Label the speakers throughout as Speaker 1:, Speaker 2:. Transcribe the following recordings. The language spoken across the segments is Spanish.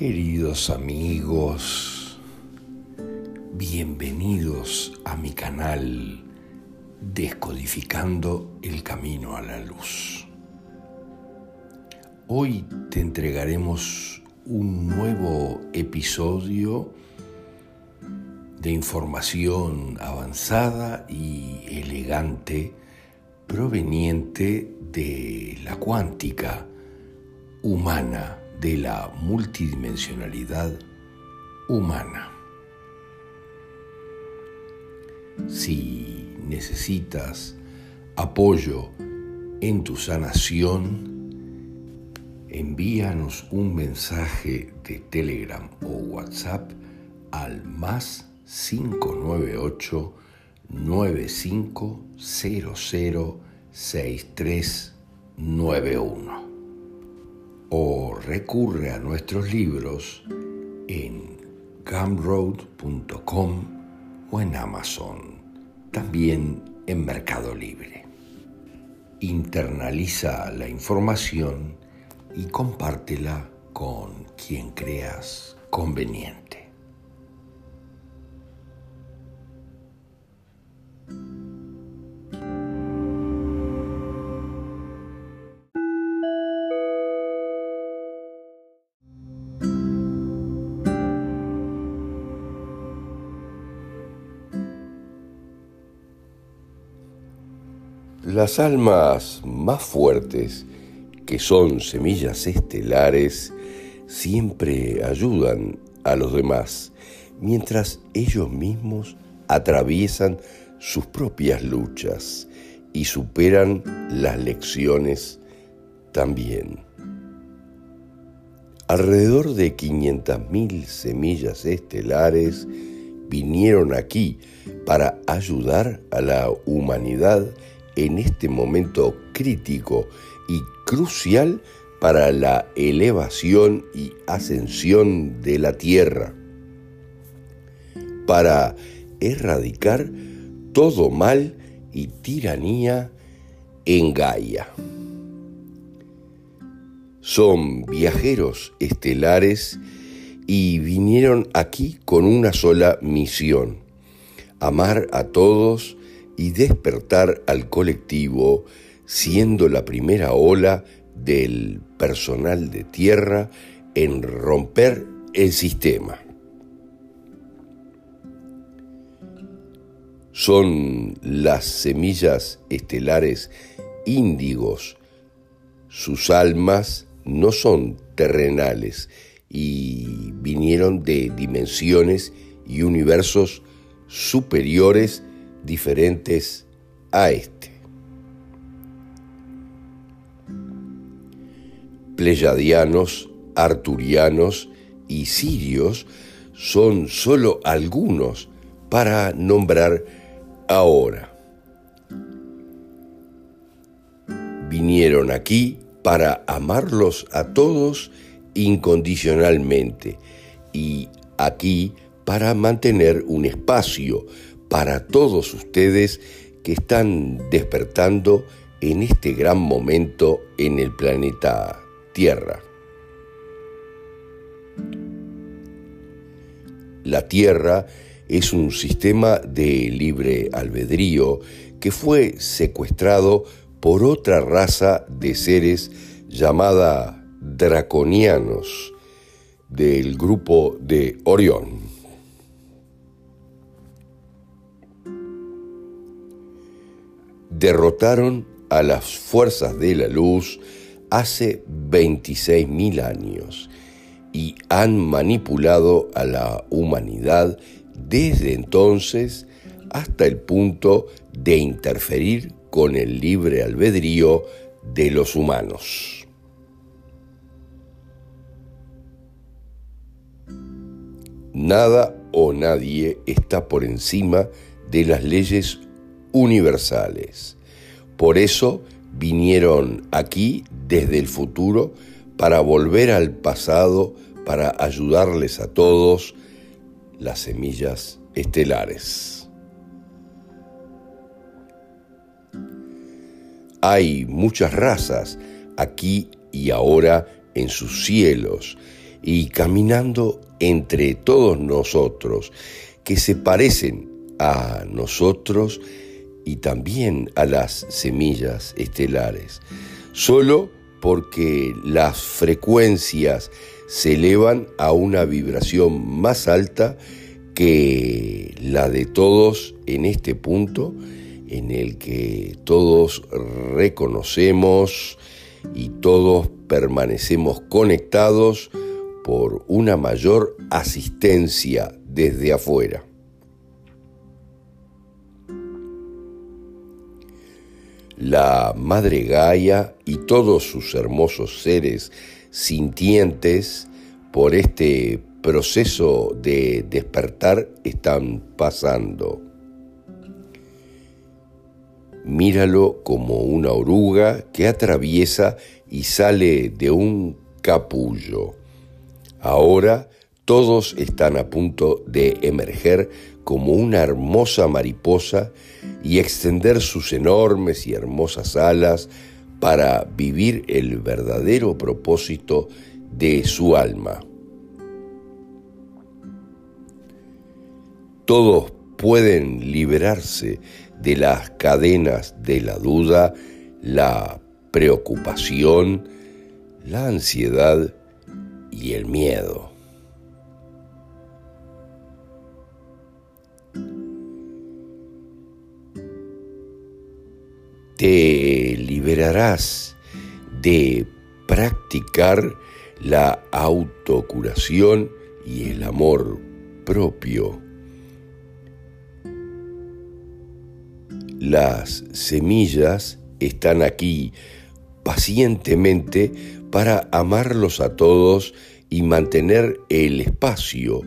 Speaker 1: Queridos amigos, bienvenidos a mi canal Descodificando el Camino a la Luz. Hoy te entregaremos un nuevo episodio de información avanzada y elegante proveniente de la cuántica humana de la multidimensionalidad humana. Si necesitas apoyo en tu sanación, envíanos un mensaje de Telegram o WhatsApp al más 598 9500 6391 o recurre a nuestros libros en gumroad.com o en Amazon, también en Mercado Libre. Internaliza la información y compártela con quien creas conveniente. Las almas más fuertes, que son semillas estelares, siempre ayudan a los demás, mientras ellos mismos atraviesan sus propias luchas y superan las lecciones también. Alrededor de 500.000 semillas estelares vinieron aquí para ayudar a la humanidad en este momento crítico y crucial para la elevación y ascensión de la Tierra, para erradicar todo mal y tiranía en Gaia. Son viajeros estelares y vinieron aquí con una sola misión, amar a todos y despertar al colectivo siendo la primera ola del personal de tierra en romper el sistema. Son las semillas estelares índigos. Sus almas no son terrenales y vinieron de dimensiones y universos superiores diferentes a este. Pleyadianos, arturianos y sirios son solo algunos para nombrar ahora. Vinieron aquí para amarlos a todos incondicionalmente y aquí para mantener un espacio para todos ustedes que están despertando en este gran momento en el planeta Tierra. La Tierra es un sistema de libre albedrío que fue secuestrado por otra raza de seres llamada draconianos del grupo de Orión. Derrotaron a las fuerzas de la luz hace 26.000 años y han manipulado a la humanidad desde entonces hasta el punto de interferir con el libre albedrío de los humanos. Nada o nadie está por encima de las leyes universales. Por eso vinieron aquí desde el futuro para volver al pasado, para ayudarles a todos las semillas estelares. Hay muchas razas aquí y ahora en sus cielos y caminando entre todos nosotros que se parecen a nosotros y también a las semillas estelares, solo porque las frecuencias se elevan a una vibración más alta que la de todos en este punto en el que todos reconocemos y todos permanecemos conectados por una mayor asistencia desde afuera. La Madre Gaia y todos sus hermosos seres sintientes por este proceso de despertar están pasando. Míralo como una oruga que atraviesa y sale de un capullo. Ahora todos están a punto de emerger como una hermosa mariposa y extender sus enormes y hermosas alas para vivir el verdadero propósito de su alma. Todos pueden liberarse de las cadenas de la duda, la preocupación, la ansiedad y el miedo. Te liberarás de practicar la autocuración y el amor propio. Las semillas están aquí pacientemente para amarlos a todos y mantener el espacio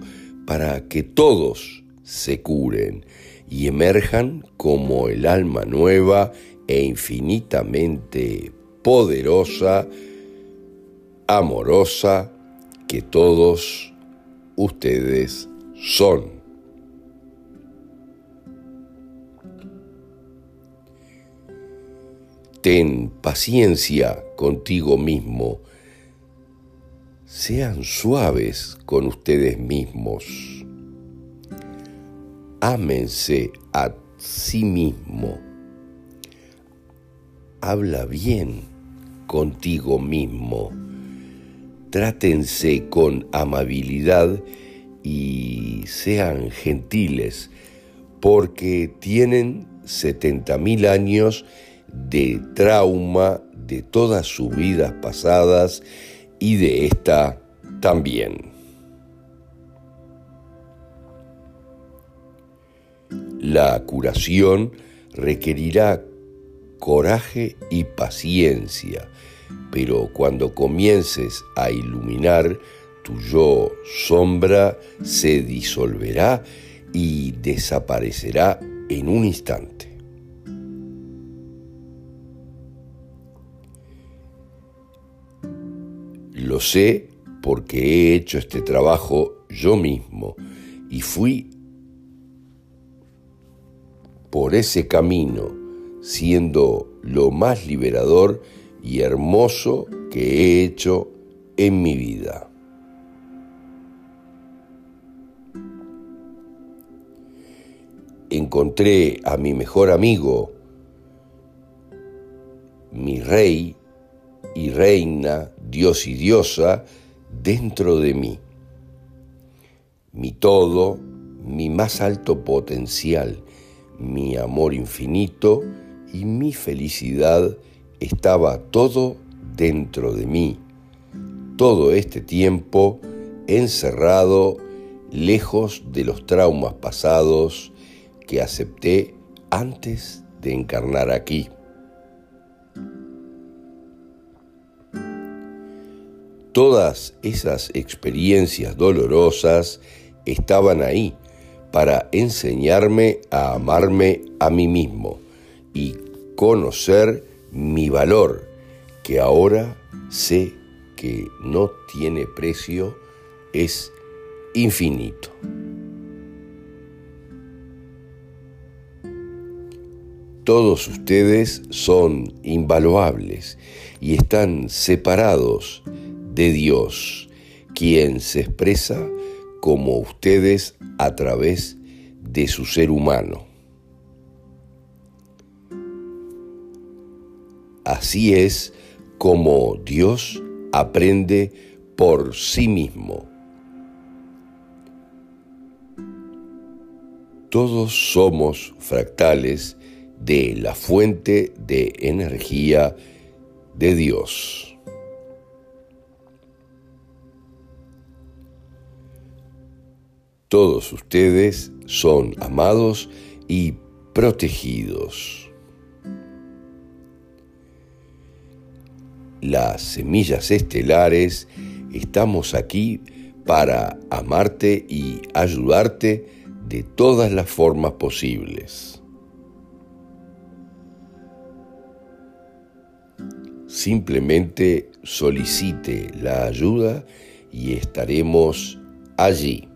Speaker 1: para que todos se curen y emerjan como el alma nueva e infinitamente poderosa, amorosa que todos ustedes son. Ten paciencia contigo mismo. Sean suaves con ustedes mismos. Ámense a sí mismo. Habla bien contigo mismo. Trátense con amabilidad y sean gentiles, porque tienen setenta mil años de trauma de todas sus vidas pasadas y de esta también. La curación requerirá coraje y paciencia, pero cuando comiences a iluminar, tu yo sombra se disolverá y desaparecerá en un instante. Lo sé porque he hecho este trabajo yo mismo y fui por ese camino siendo lo más liberador y hermoso que he hecho en mi vida. Encontré a mi mejor amigo, mi rey, y reina, Dios y diosa, dentro de mí. Mi todo, mi más alto potencial, mi amor infinito y mi felicidad estaba todo dentro de mí. Todo este tiempo encerrado lejos de los traumas pasados que acepté antes de encarnar aquí. Todas esas experiencias dolorosas estaban ahí para enseñarme a amarme a mí mismo y conocer mi valor, que ahora sé que no tiene precio, es infinito. Todos ustedes son invaluables y están separados de Dios, quien se expresa como ustedes a través de su ser humano. Así es como Dios aprende por sí mismo. Todos somos fractales de la fuente de energía de Dios. Todos ustedes son amados y protegidos. Las semillas estelares estamos aquí para amarte y ayudarte de todas las formas posibles. Simplemente solicite la ayuda y estaremos allí.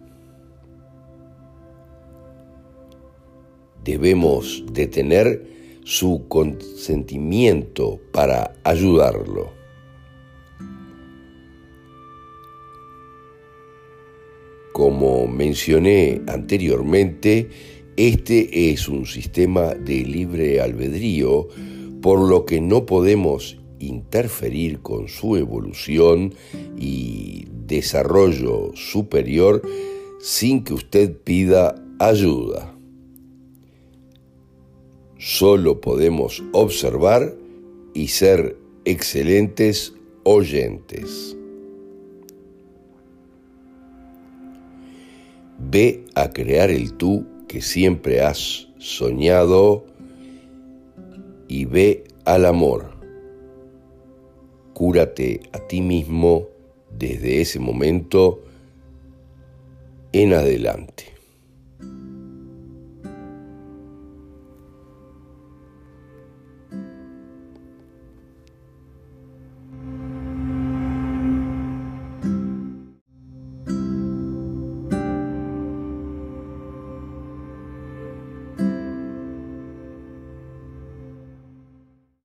Speaker 1: Debemos de tener su consentimiento para ayudarlo. Como mencioné anteriormente, este es un sistema de libre albedrío, por lo que no podemos interferir con su evolución y desarrollo superior sin que usted pida ayuda. Solo podemos observar y ser excelentes oyentes. Ve a crear el tú que siempre has soñado y ve al amor. Cúrate a ti mismo desde ese momento en adelante.